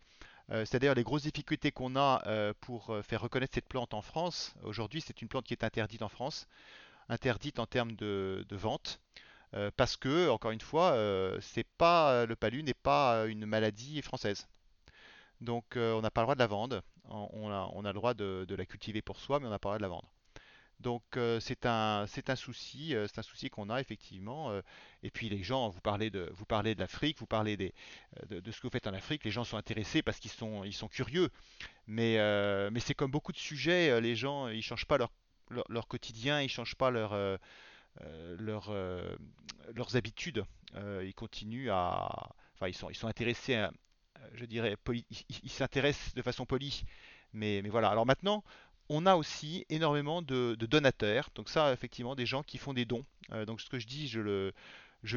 Euh, c'est-à-dire les grosses difficultés qu'on a euh, pour euh, faire reconnaître cette plante en France. Aujourd'hui, c'est une plante qui est interdite en France, interdite en termes de, vente, euh, parce que, encore une fois, c'est pas le palu n'est pas une maladie française. Donc, on n'a pas le droit de la vendre. On, a, le droit de la cultiver pour soi, mais on n'a pas le droit de la vendre. Donc euh, c'est un, un souci, euh, c'est un souci qu'on a effectivement. euh, et puis les gens, vous parlez de, vous parlez de l'Afrique, vous parlez de, de ce que vous faites en Afrique. Les gens sont intéressés parce qu'ils sont, ils sont curieux. Mais, mais c'est comme beaucoup de sujets, les gens, ils changent pas leur, leur, quotidien, ils changent pas leur, leur, leurs habitudes. Ils continuent à, enfin ils sont, ils sont intéressés, je dirais, ils s'intéressent de façon polie. Mais, mais voilà. Alors maintenant, on a aussi énormément de, donateurs. Donc ça, effectivement, des gens qui font des dons. Euh, donc ce que je dis, je le,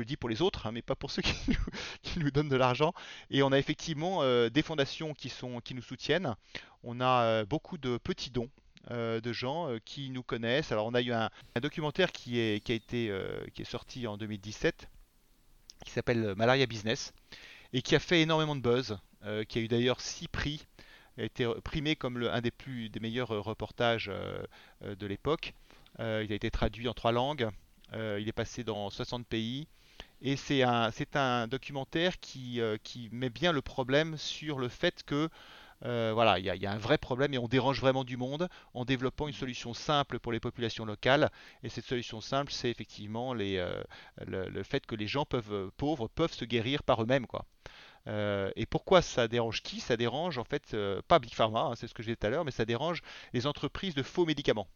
dis pour les autres, hein, mais pas pour ceux qui nous, donnent de l'argent. Et on a effectivement euh, des fondations qui nous soutiennent. On a euh, beaucoup de petits dons. de gens qui nous connaissent. Alors on a eu un, documentaire qui est, a été, sorti en 2017, qui s'appelle Malaria Business, et qui a fait énormément de buzz, qui a eu d'ailleurs six prix a été primé comme un des plus des meilleurs euh, reportages euh, euh, de l'époque. Il a été traduit en trois langues. Il est passé dans 60 pays. Et c'est un, c'est un documentaire qui, met bien le problème sur le fait que voilà, il y, a, un vrai problème et on dérange vraiment du monde en développant une solution simple pour les populations locales. Et cette solution simple, c'est effectivement le, fait que les gens peuvent, pauvres peuvent se guérir par eux-mêmes, quoi. Euh, et pourquoi ça dérange qui? Ça dérange en fait euh, pas Big Pharma, hein, c'est ce que j'ai dit tout à l'heure, mais ça dérange les entreprises de faux médicaments.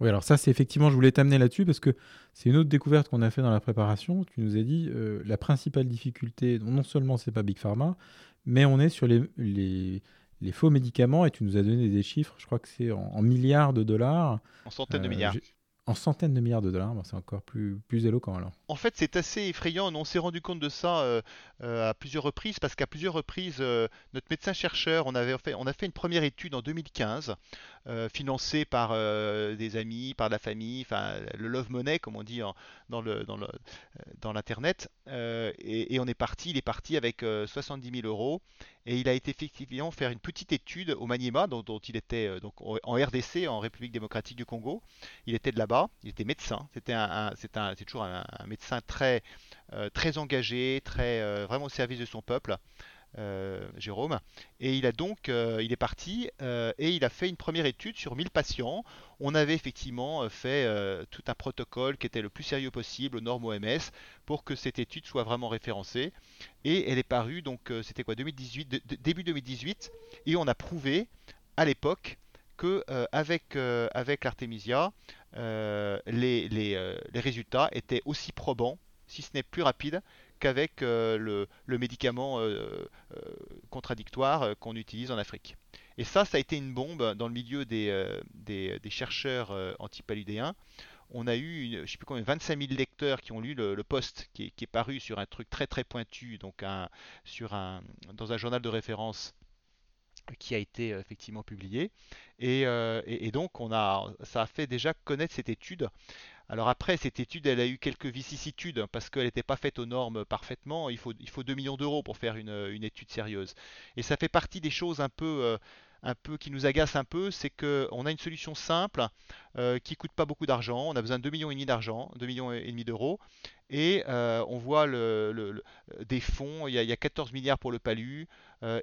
Oui, alors ça, c'est effectivement, je voulais t'amener là-dessus parce que c'est une autre découverte qu'on a fait dans la préparation. Tu nous as dit euh, la principale difficulté, non seulement c'est pas Big Pharma, mais on est sur les, les, les, faux médicaments et tu nous as donné des chiffres, je crois que c'est en, milliards de dollars. En centaines de milliards en centaines de milliards de dollars. c'est encore plus, plus éloquent alors. En fait, c'est assez effrayant. On s'est rendu compte de ça euh, euh, à plusieurs reprises parce qu'à plusieurs reprises, euh, notre médecin-chercheur, on, avait fait, on a fait une première étude en 2015 financée par des amis, par la famille, enfin le love money, comme on dit dans, le, dans, l'internet. Et, on est parti, il est parti avec 70 000 euros et il a été effectivement faire une petite étude au Maniema, dont, il était donc en RDC, en République démocratique du Congo. Il était de là-bas, il était médecin. C'était c'est toujours un, médecin très, euh, très engagé, très euh, vraiment au service de son peuple. Euh, Jérôme. Et il a donc, il est parti et il a fait une première étude sur 1000 patients. On avait effectivement fait tout un protocole qui était le plus sérieux possible aux normes OMS pour que cette étude soit vraiment référencée. Et elle est parue, donc c'était quoi 2018, début 2018, et on a prouvé à l'époque que avec, avec l'Artemisia, les, les, les résultats étaient aussi probants, si ce n'est plus rapides, qu'avec euh, le, médicament euh, euh, contradictoire qu'on utilise en Afrique. Et ça, ça a été une bombe dans le milieu des, des, chercheurs antipaludéens. On a eu, je sais plus combien, 25 000 lecteurs qui ont lu le, post qui est, paru sur un truc très très pointu, donc sur un, dans un journal de référence qui a été effectivement publié. Et, et, donc on a, ça a fait déjà connaître cette étude alors après, cette étude, elle a eu quelques vicissitudes hein, parce qu'elle n'était pas faite aux normes parfaitement. Il faut, il faut 2 millions d'euros pour faire une, étude sérieuse. Et ça fait partie des choses euh, qui nous agacent un peu, c'est qu'on a une solution simple euh, qui coûte pas beaucoup d'argent. On a besoin de 2 millions d'argent, 2 millions et demi d'euros. Et euh, on voit le, des fonds, il y, a, 14 milliards pour le palu,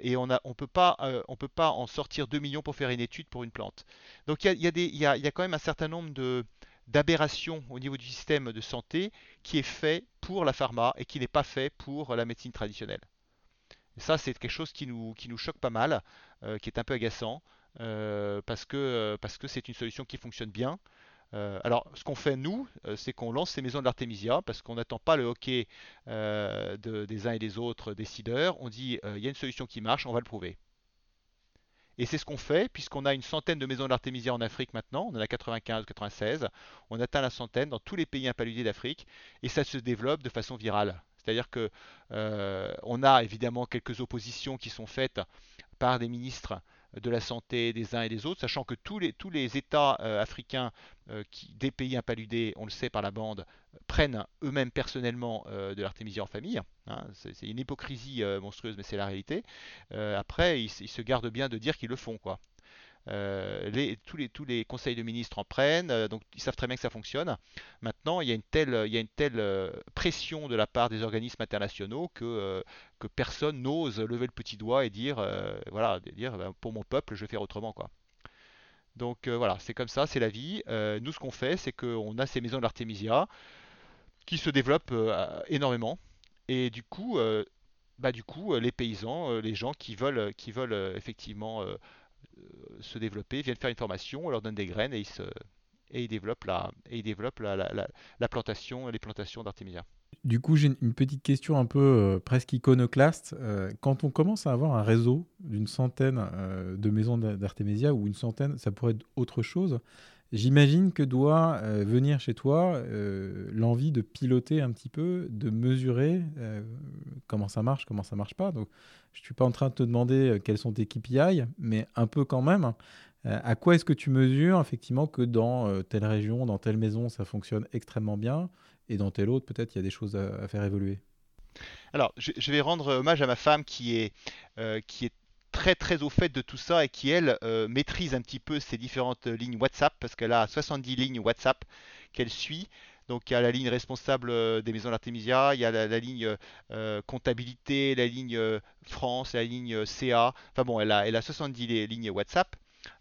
et on ne on peut, pas, peut pas en sortir 2 millions pour faire une étude pour une plante. Donc il y a, il y a quand même un certain nombre de, d'aberration au niveau du système de santé qui est fait pour la pharma et qui n'est pas fait pour la médecine traditionnelle. Et ça, c'est quelque chose qui nous, qui nous choque pas mal, euh, qui est un peu agaçant, euh, parce que euh, parce que c'est une solution qui fonctionne bien. Alors, ce qu'on fait nous, c'est qu'on lance ces maisons de l'artémisia parce qu'on n'attend pas le hockey des uns et des autres décideurs. On dit il y a une solution qui marche, on va le prouver. Et c'est ce qu'on fait, puisqu'on a une centaine de maisons d'artémisia en Afrique maintenant, on en a 95, 96, on atteint la centaine dans tous les pays impaludés d'Afrique, et ça se développe de façon virale. C'est-à-dire que euh, on a évidemment quelques oppositions qui sont faites par des ministres de la santé des uns et des autres, sachant que tous les, États euh, africains euh, des pays impaludés, on le sait par la bande, prennent eux-mêmes personnellement euh, de l'artémisia en famille. Hein. c'est une hypocrisie monstrueuse, mais c'est la réalité. après, ils, se gardent bien de dire qu'ils le font, quoi. Euh, tous, les, conseils de ministres en prennent, euh, donc ils savent très bien que ça fonctionne. Maintenant, il y a une telle, euh, pression de la part des organismes internationaux que, personne n'ose lever le petit doigt et dire, voilà, dire ben, pour mon peuple, je vais faire autrement. Quoi. Donc voilà, c'est comme ça, c'est la vie. nous, ce qu'on fait, c'est qu'on a ces maisons de qui se développent énormément. Et du coup, bah, du coup les paysans, les gens qui veulent, qui veulent effectivement euh, se développer, viennent faire une formation, on leur donne des graines et ils, se, développent, la, et ils développent la, la, la, plantation, les plantations d'artémisia. Du coup, j'ai une petite question un peu euh, presque iconoclaste. Euh, quand on commence à avoir un réseau d'une centaine de maisons d'artémisia ou une centaine, ça pourrait être autre chose. J'imagine que doit venir chez toi l'envie de piloter un petit peu, de mesurer comment ça marche, comment ça marche pas. Donc, je suis pas en train de te demander euh, quels sont tes KPI, mais un peu quand même. Euh, à quoi est-ce que tu mesures effectivement que dans euh, telle région, dans telle maison, ça fonctionne extrêmement bien, et dans telle autre, peut-être il y a des choses à, faire évoluer Alors, je, vais rendre hommage à ma femme qui est, qui est très très au fait de tout ça et qui elle maîtrise un petit peu ces différentes lignes WhatsApp parce qu'elle a 70 lignes WhatsApp qu'elle suit donc il y a la ligne responsable euh, des maisons d'Artemisia, il y a la, ligne euh, comptabilité, la ligne euh, France, la ligne CA. Enfin bon, elle a, elle a 70 lignes WhatsApp.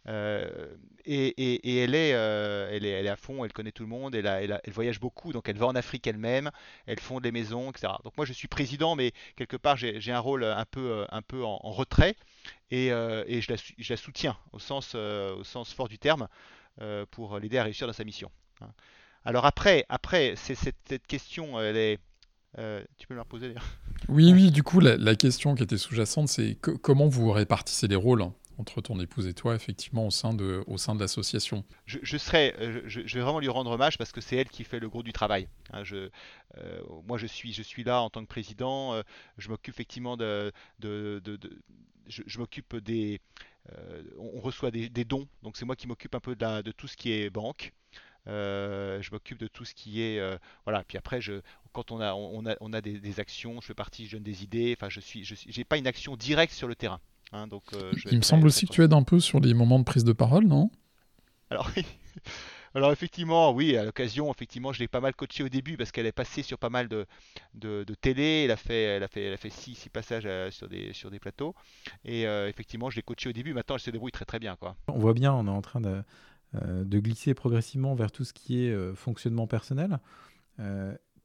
Et, elle, est, elle, est, elle est à fond, elle connaît tout le monde, elle, voyage beaucoup, donc elle va en Afrique elle-même, elle fonde les maisons, etc. Donc moi je suis président, mais quelque part j'ai un rôle un peu, un peu en, retrait et, je la, soutiens au sens, fort du terme. pour l'aider à réussir dans sa mission. Hein. Alors après, après cette, question, tu peux me la reposer d'ailleurs? Oui, oui, du coup, la, question qui était sous-jacente, c'est comment vous répartissez les rôles? Entre ton épouse et toi, effectivement, au sein de, au sein de l'association je, serai, euh, je, vais vraiment lui rendre hommage parce que c'est elle qui fait le gros du travail. Hein. euh, moi, je suis, je suis là en tant que président. Euh, je m'occupe effectivement de, de, de, je, m'occupe des, on reçoit des, dons, donc c'est moi qui m'occupe un peu de, tout ce qui est banque. je m'occupe de tout ce qui est voilà puis après quand on a on a, on a des, actions je fais partie je donne des idées enfin je suis j'ai pas une action directe sur le terrain Hein, donc, euh, Il me semble aussi que tu aides un peu sur les moments de prise de parole, non? Alors oui. Alors effectivement, oui, à l'occasion, effectivement, je l'ai pas mal coachée au début parce qu'elle est passée sur pas mal de, de, télé. Elle a fait, elle a fait, elle a fait six, six passages euh, sur des, sur des plateaux. Et euh, effectivement, je l'ai coachée au début. Maintenant, elle se débrouille très très bien, quoi. On voit bien, on est en train de, de glisser progressivement vers tout ce qui est fonctionnement personnel.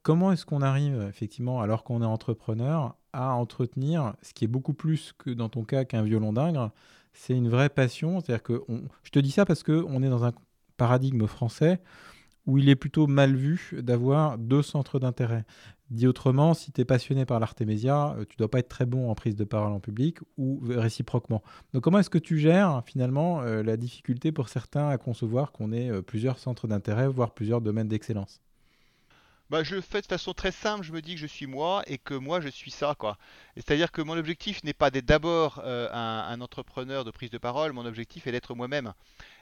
comment est-ce qu'on arrive effectivement, alors qu'on est entrepreneur, à entretenir ce qui est beaucoup plus que dans ton cas qu'un violon d'ingre. C'est une vraie passion. C'est-à-dire que je te dis ça parce qu'on est dans un paradigme français où il est plutôt mal vu d'avoir deux centres d'intérêt. Dit autrement, si tu es passionné par l'artémésia, euh, tu dois pas être très bon en prise de parole en public ou réciproquement. Donc comment est-ce que tu gères finalement euh, la difficulté pour certains à concevoir qu'on ait euh, plusieurs centres d'intérêt, voire plusieurs domaines d'excellence? Bah, je le fais de façon très simple, je me dis que je suis moi et que moi je suis ça quoi. C'est-à-dire que mon objectif n'est pas d'être d'abord euh, un, entrepreneur de prise de parole, mon objectif est d'être moi-même.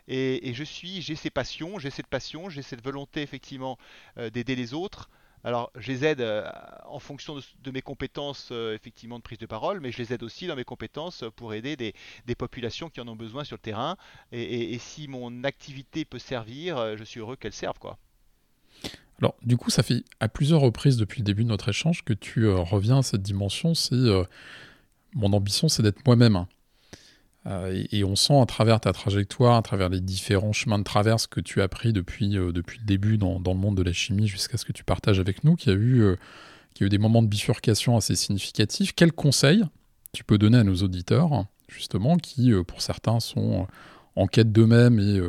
Et, je suis, j'ai ces passions, j'ai cette passion, j'ai cette volonté effectivement euh, d'aider les autres. Alors je les aide euh, en fonction de, mes compétences effectivement de prise de parole, mais je les aide aussi dans mes compétences pour aider des, populations qui en ont besoin sur le terrain. Et, et si mon activité peut servir, je suis heureux qu'elle serve quoi. Alors, du coup, ça fait à plusieurs reprises depuis le début de notre échange que tu euh, reviens à cette dimension. C'est euh, mon ambition, c'est d'être moi-même. Euh, et, on sent à travers ta trajectoire, à travers les différents chemins de traverse que tu as pris depuis, depuis le début dans, le monde de la chimie jusqu'à ce que tu partages avec nous, qu'il y, a eu, y a eu des moments de bifurcation assez significatifs. Quels conseils tu peux donner à nos auditeurs, justement, qui, pour certains, sont en quête d'eux-mêmes et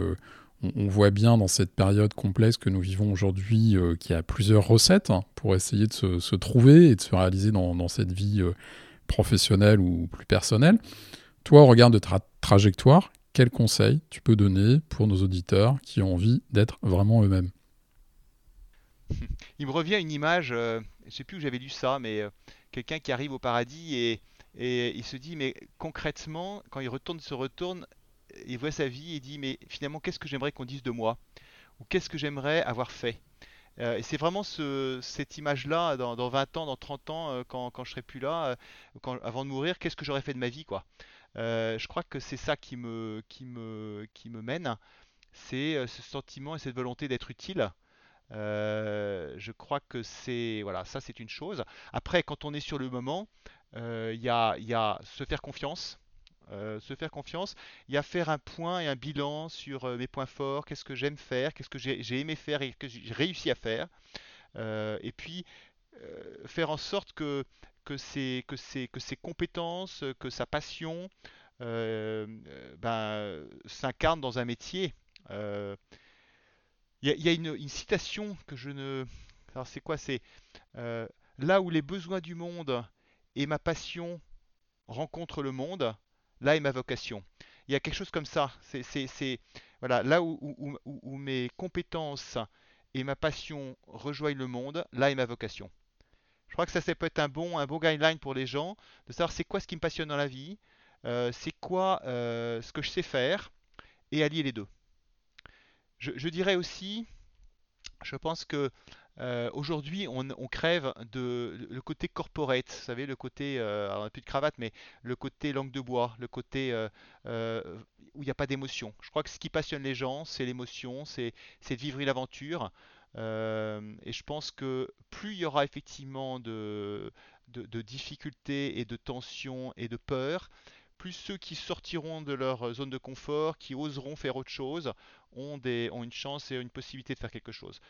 on, voit bien dans cette période complexe que nous vivons aujourd'hui euh, qu'il y a plusieurs recettes hein, pour essayer de se, trouver et de se réaliser dans, cette vie euh, professionnelle ou plus personnelle. Toi, au regard de ta trajectoire, quels conseils tu peux donner pour nos auditeurs qui ont envie d'être vraiment eux-mêmes? Il me revient une image, euh, je ne sais plus où j'avais lu ça, mais quelqu'un qui arrive au paradis et, et il se dit, mais concrètement, quand il retourne, se retourne, il voit sa vie et dit mais finalement qu'est-ce que j'aimerais qu'on dise de moi? Ou qu'est-ce que j'aimerais avoir fait? Euh, et c'est vraiment cette image-là, dans, 20 ans, dans 30 ans, euh, quand, quand je serai plus là, euh, avant de mourir, qu'est-ce que j'aurais fait de ma vie, quoi? je crois que c'est ça qui me, qui me, qui me mène, c'est ce sentiment et cette volonté d'être utile. je crois que c'est, voilà, ça c'est une chose. Après, quand on est sur le moment, il y a, y a se faire confiance. Euh, se faire confiance, il y a faire un point et un bilan sur euh, mes points forts, qu'est-ce que j'aime faire, qu'est-ce que j'ai aimé faire et que j'ai réussi à faire. Euh, et puis faire en sorte que, que, ces, que, que ces compétences, que sa passion ben, s'incarnent dans un métier. Il y, a, une, citation que je ne... Alors c'est quoi C'est là où les besoins du monde et ma passion rencontrent le monde, là est ma vocation. Il y a quelque chose comme ça. C'est voilà, là où, mes compétences et ma passion rejoignent le monde, là est ma vocation. Je crois que ça, peut être un bon, un bon guideline pour les gens, de savoir c'est quoi ce qui me passionne dans la vie, euh, c'est quoi euh, ce que je sais faire, et allier les deux. je dirais aussi, je pense que euh, aujourd'hui, on, crève de le côté corporate, vous savez, le côté, euh, plus de cravate, mais le côté langue de bois, le côté euh, où il n'y a pas d'émotion. Je crois que ce qui passionne les gens, c'est l'émotion, c'est de vivre l'aventure. et je pense que plus il y aura effectivement de, de difficultés et de tensions et de peurs, plus ceux qui sortiront de leur zone de confort, qui oseront faire autre chose, ont, des, ont une chance et une possibilité de faire quelque chose.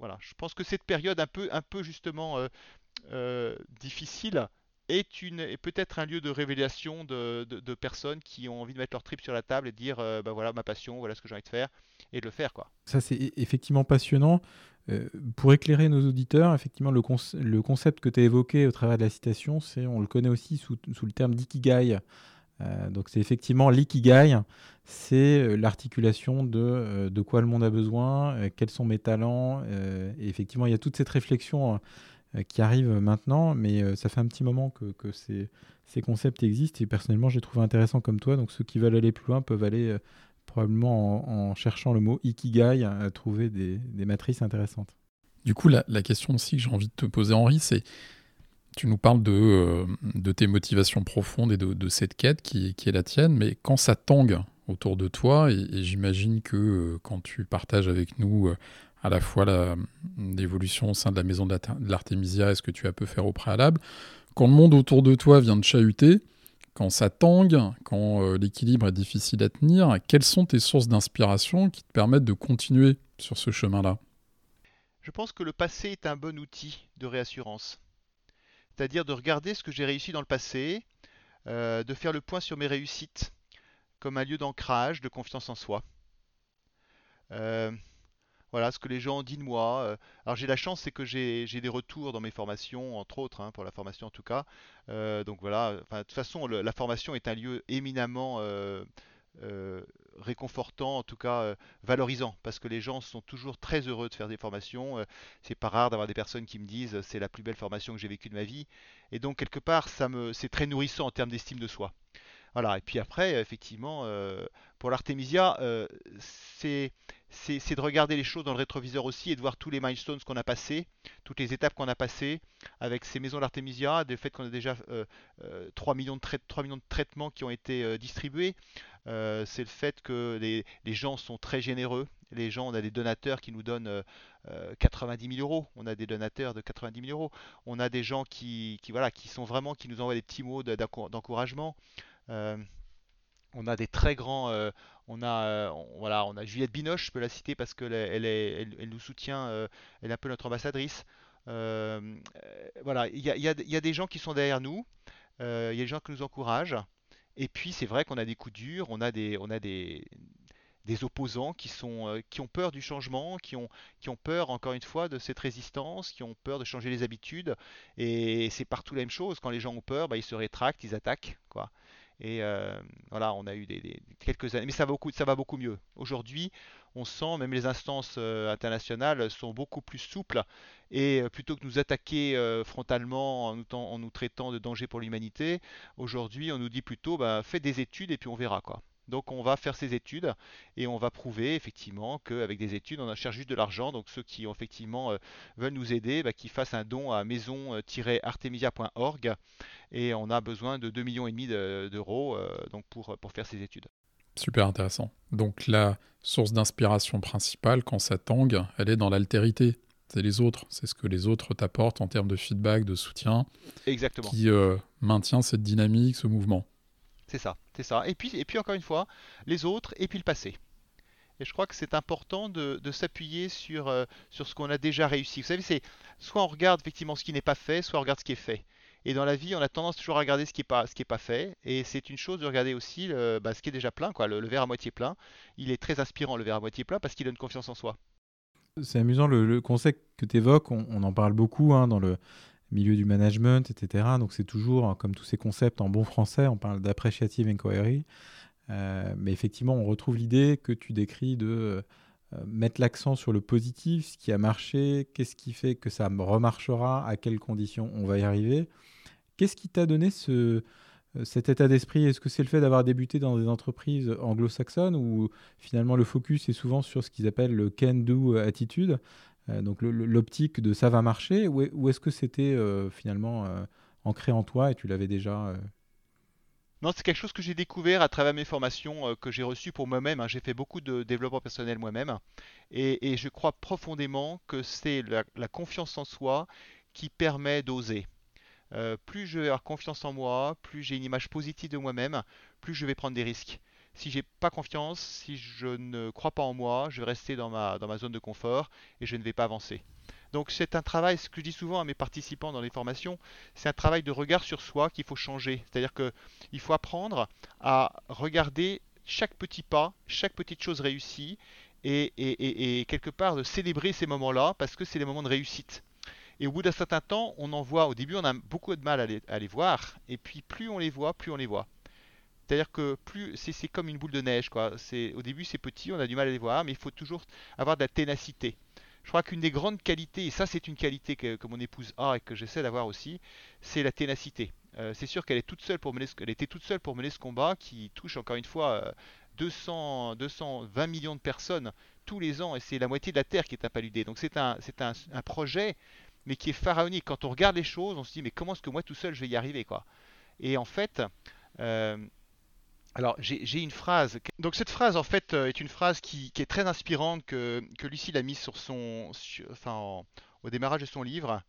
Voilà, je pense que cette période un peu, un peu justement euh, euh, difficile est, est peut-être un lieu de révélation de, de, personnes qui ont envie de mettre leur trip sur la table et de dire bah voilà ma passion, voilà ce que j'ai envie de faire et de le faire quoi. Ça c'est e-, effectivement passionnant. pour éclairer nos auditeurs, effectivement, le, le concept que tu as évoqué au travers de la citation, c'est on le connaît aussi sous, sous le terme d'ikigai. Euh, donc c'est effectivement l'ikigai, c'est euh, l'articulation de, euh, de quoi le monde a besoin, quels sont mes talents. et effectivement, il y a toute cette réflexion qui arrive maintenant, mais ça fait un petit moment que, que ces, concepts existent et personnellement, j'ai trouvé intéressant comme toi. Donc ceux qui veulent aller plus loin peuvent aller probablement en, cherchant le mot ikigai à trouver des, des matrices intéressantes. Du coup, la question aussi que j'ai envie de te poser, Henri, c'est tu nous parles de, euh, de tes motivations profondes et de, cette quête qui, est la tienne, mais quand ça tangue autour de toi, et, j'imagine que euh, quand tu partages avec nous euh, à la fois l'évolution au sein de la maison de l'Artémisia et ce que tu as pu faire au préalable, quand le monde autour de toi vient de chahuter, quand ça tangue, quand l'équilibre est difficile à tenir, quelles sont tes sources d'inspiration qui te permettent de continuer sur ce chemin-là? Je pense que le passé est un bon outil de réassurance c'est-à-dire de regarder ce que j'ai réussi dans le passé, euh, de faire le point sur mes réussites comme un lieu d'ancrage, de confiance en soi. Euh, voilà ce que les gens dit de moi. Euh, alors j'ai la chance, c'est que j'ai des retours dans mes formations, entre autres, hein, pour la formation en tout cas. donc voilà, de toute façon, la formation est un lieu éminemment réconfortant, en tout cas euh, valorisant, parce que les gens sont toujours très heureux de faire des formations. Euh, c'est pas rare d'avoir des personnes qui me disent c'est la plus belle formation que j'ai vécue de ma vie, et donc quelque part ça me c'est très nourrissant en termes d'estime de soi. Voilà, et puis après, effectivement, pour l'Artemisia, c'est c'est de regarder les choses dans le rétroviseur aussi et de voir tous les milestones qu'on a passés, toutes les étapes qu'on a passées avec ces maisons d'Artemisia, du fait qu'on a déjà 3, millions de 3 millions de traitements qui ont été distribués. c'est le fait que les, gens sont très généreux. Les gens, on a des donateurs qui nous donnent 90 000 euros. On a des donateurs de 90 000 euros. On a des gens qui, qui, voilà, qui sont vraiment, qui nous envoient des petits mots d'encouragement. On a des très grands. Euh, on a, euh, voilà, on a Juliette Binoche, je peux la citer parce qu'elle elle, elle, nous soutient. Euh, elle est un peu notre ambassadrice. voilà, il y a, des gens qui sont derrière nous. Il y a des gens qui nous encouragent. Et puis c'est vrai qu'on a des coups durs. On a des, on a des, des opposants qui, sont, qui ont peur du changement, qui ont, qui ont peur, encore une fois, de cette résistance, qui ont peur de changer les habitudes. Et c'est partout la même chose. Quand les gens ont peur, bah, ils se rétractent, ils attaquent. Quoi. Et euh, voilà, on a eu des, quelques années, mais ça va beaucoup, mieux. Aujourd'hui, on sent même les instances euh, internationales sont beaucoup plus souples et euh, plutôt que nous attaquer frontalement en nous, traitant de danger pour l'humanité, aujourd'hui, on nous dit plutôt, bah, des études et puis on verra quoi. Donc on va faire ces études et on va prouver effectivement qu'avec des études, on cherche juste de l'argent. Donc ceux qui effectivement euh, veulent nous aider, bah, qu'ils fassent un don à maison-artemisia.org et on a besoin de 2,5 millions et demi d'euros euh, donc pour, pour faire ces études. Super intéressant. Donc la source d'inspiration principale quand ça tangue, elle est dans l'altérité. C'est les autres, c'est ce que les autres t'apportent en termes de feedback, de soutien, Exactement. qui euh, maintient cette dynamique, ce mouvement. C'est ça, c'est ça. Et puis, et puis encore une fois, les autres et puis le passé. Et je crois que c'est important de, s'appuyer sur, euh, sur ce qu'on a déjà réussi. Vous savez, c'est soit on regarde effectivement ce qui n'est pas fait, soit on regarde ce qui est fait. Et dans la vie, on a tendance toujours à regarder ce qui n'est pas, pas fait. Et c'est une chose de regarder aussi bah, ce qui est déjà plein, quoi, le, verre à moitié plein. Il est très inspirant, le verre à moitié plein, parce qu'il donne confiance en soi. C'est amusant, le, concept que tu évoques, on, en parle beaucoup hein, dans le, milieu du management, etc. Donc c'est toujours, hein, comme tous ces concepts en bon français, on parle d'appreciative inquiry. Euh, mais effectivement, on retrouve l'idée que tu décris de euh, mettre l'accent sur le positif, ce qui a marché, qu'est-ce qui fait que ça remarchera, à quelles conditions on va y arriver. Qu'est-ce qui t'a donné ce, euh, cet état d'esprit? Est-ce que c'est le fait d'avoir débuté dans des entreprises anglo-saxonnes ou finalement le focus est souvent sur ce qu'ils appellent le can-do attitude? Donc l'optique de ça va marcher, ou, est-ce que c'était euh, finalement euh, ancré en toi et tu l'avais déjà non, c'est quelque chose que j'ai découvert à travers mes formations que j'ai reçues pour moi-même. Hein. J'ai fait beaucoup de développement personnel moi-même. Et, je crois profondément que c'est la, confiance en soi qui permet d'oser. plus je vais avoir confiance en moi, plus j'ai une image positive de moi-même, plus je vais prendre des risques si j'ai pas confiance, si je ne crois pas en moi, je vais rester dans ma, dans ma zone de confort et je ne vais pas avancer. Donc c'est un travail, ce que je dis souvent à mes participants dans les formations, c'est un travail de regard sur soi qu'il faut changer. C'est-à-dire qu'il faut apprendre à regarder chaque petit pas, chaque petite chose réussie, et, et quelque part de célébrer ces moments-là, parce que c'est des moments de réussite. Et au bout d'un certain temps, on en voit, au début on a beaucoup de mal à les, voir, et puis plus on les voit, plus on les voit. C'est-à-dire que plus c'est comme une boule de neige, quoi. Au début c'est petit, on a du mal à les voir, mais il faut toujours avoir de la ténacité. Je crois qu'une des grandes qualités, et ça c'est une qualité que, mon épouse a et que j'essaie d'avoir aussi, c'est la ténacité. Euh, c'est sûr qu'elle est toute seule pour mener ce, était toute seule pour mener ce combat qui touche encore une fois 200, euh, 220 millions de personnes tous les ans et c'est la moitié de la Terre qui est impaludée. Donc c'est un, un, un, projet mais qui est pharaonique. Quand on regarde les choses, on se dit mais comment est-ce que moi tout seul je vais y arriver quoi? Et en fait, euh, alors j'ai une phrase. Donc cette phrase en fait euh, est une phrase qui, est très inspirante que, que Lucille a mise au démarrage de son livre.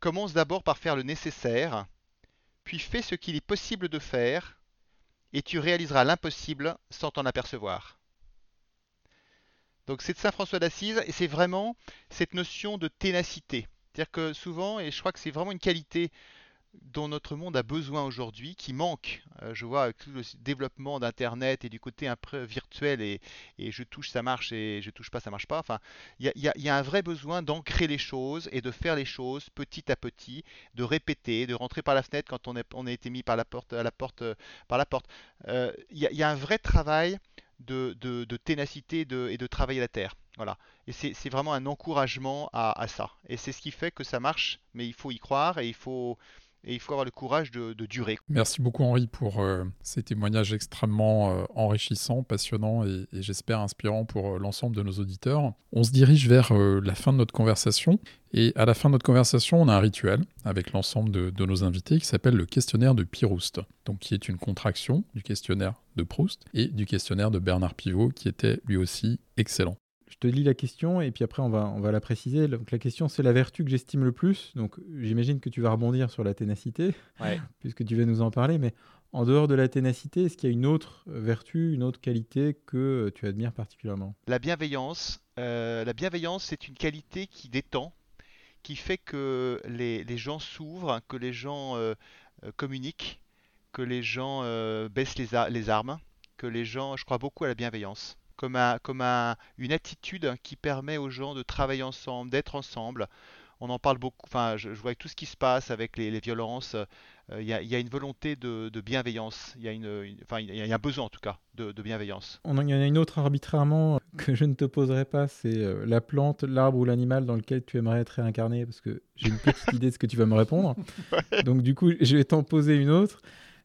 Commence d'abord par faire le nécessaire, puis fais ce qu'il est possible de faire, et tu réaliseras l'impossible sans t'en apercevoir. Donc c'est de Saint François d'Assise et c'est vraiment cette notion de ténacité. C'est-à-dire que souvent, et je crois que c'est vraiment une qualité dont notre monde a besoin aujourd'hui, qui manque. Euh, je vois avec le développement d'Internet et du côté virtuel et, je touche, ça marche et je touche pas, ça marche pas. Enfin, il y, a, un vrai besoin d'ancrer les choses et de faire les choses petit à petit, de répéter, de rentrer par la fenêtre quand on, a été mis par la porte, à porte, par la porte. Euh, il y, a un vrai travail de, ténacité et de travailler la terre. Voilà. Et c'est vraiment un encouragement à, ça. Et c'est ce qui fait que ça marche, mais il faut y croire et il faut, et il faut avoir le courage de, durer. Merci beaucoup Henri pour euh, ces témoignages extrêmement euh, enrichissants, passionnants et, j'espère inspirants pour euh, l'ensemble de nos auditeurs. On se dirige vers la fin de notre conversation et à la fin de notre conversation, on a un rituel avec l'ensemble de, de, nos invités qui s'appelle le questionnaire de Piroust, donc qui est une contraction du questionnaire de Proust et du questionnaire de Bernard Pivot qui était lui aussi excellent. Je te lis la question et puis après on va, on va la préciser. Donc la question c'est la vertu que j'estime le plus. Donc j'imagine que tu vas rebondir sur la ténacité, puisque tu vas nous en parler. Mais en dehors de la ténacité, est-ce qu'il y a une autre vertu, une autre qualité que tu admires particulièrement? La bienveillance. Euh, la bienveillance c'est une qualité qui détend, qui fait que les, les gens s'ouvrent, que les gens euh, euh, communiquent, que les gens baissent les, les armes, que les gens... Je crois beaucoup à la bienveillance comme, comme une attitude qui permet aux gens de travailler ensemble, d'être ensemble. On en parle beaucoup, enfin, je, vois avec tout ce qui se passe avec les, violences, euh, il y, a une volonté de, bienveillance, il y, a une, enfin, il y a un besoin en tout cas de, bienveillance. On en, il y en a une autre arbitrairement que je ne te poserai pas, c'est euh, la plante, l'arbre ou l'animal dans lequel tu aimerais être réincarné, parce que j'ai une petite idée de ce que tu vas me répondre. Donc du coup, je vais t'en poser une autre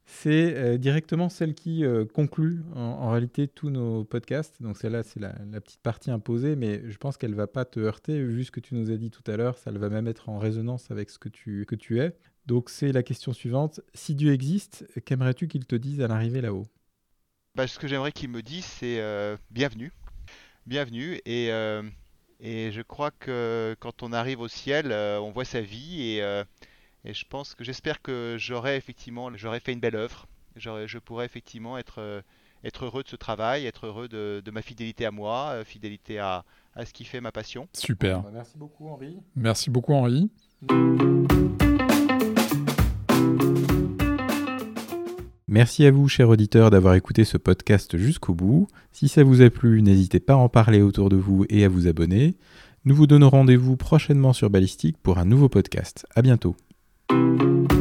c'est euh, directement celle qui euh, conclut en, réalité tous nos podcasts. Donc celle-là, c'est la, petite partie imposée, mais je pense qu'elle va pas te heurter vu ce que tu nous as dit tout à l'heure. Ça va même être en résonance avec ce que tu, que tu es. Donc c'est la question suivante. Si Dieu existe, qu'aimerais-tu qu'il te dise à l'arrivée là-haut? Bah, Ce que j'aimerais qu'il me dise, c'est euh, bienvenue. Bienvenue. Et, et je crois que quand on arrive au ciel, on voit sa vie et et je pense que j'espère que j'aurai effectivement, j'aurai fait une belle œuvre. Je pourrai effectivement être, euh, être heureux de ce travail, être heureux de, ma fidélité à moi, euh, fidélité à, à, ce qui fait ma passion. Super. Bah, merci beaucoup Henri. Merci beaucoup Henri. Merci à vous, chers auditeurs, d'avoir écouté ce podcast jusqu'au bout. Si ça vous a plu, n'hésitez pas à en parler autour de vous et à vous abonner. Nous vous donnons rendez-vous prochainement sur Ballistique pour un nouveau podcast. À bientôt. Thank you.